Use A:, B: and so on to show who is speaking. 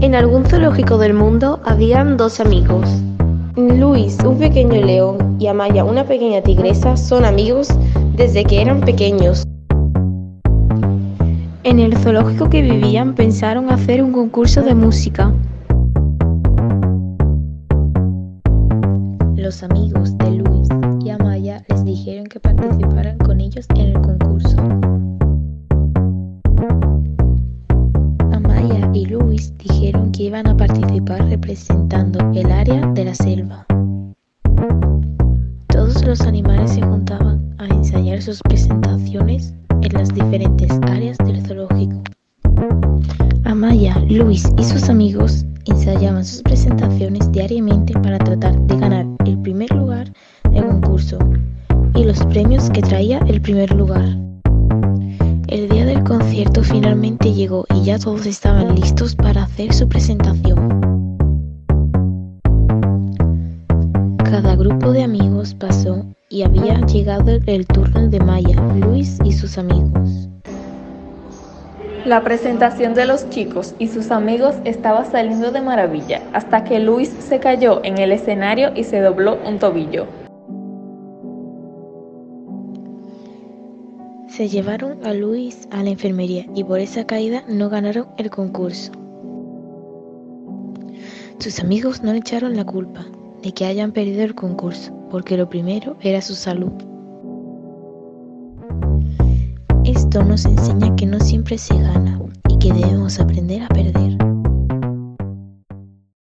A: En algún zoológico del mundo habían dos amigos. Luis, un pequeño león, y Amaya, una pequeña tigresa, son amigos desde que eran pequeños. En el zoológico que vivían pensaron hacer un concurso de música. Los amigos de Luis y Amaya les dijeron que participaran con ellos en el concurso. Representando el área de la selva. Todos los animales se juntaban a ensayar sus presentaciones en las diferentes áreas del zoológico. Amaya, Luis y sus amigos ensayaban sus presentaciones diariamente para tratar de ganar el primer lugar del concurso y los premios que traía el primer lugar. El día del concierto finalmente llegó y ya todos estaban listos para hacer su presentación. Grupo de amigos pasó y había llegado el turno de Maya, Luis y sus amigos.
B: La presentación de los chicos y sus amigos estaba saliendo de maravilla hasta que Luis se cayó en el escenario y se dobló un tobillo.
A: Se llevaron a Luis a la enfermería y por esa caída no ganaron el concurso. Sus amigos no le echaron la culpa de que hayan perdido el concurso, porque lo primero era su salud. Esto nos enseña que no siempre se gana y que debemos aprender a.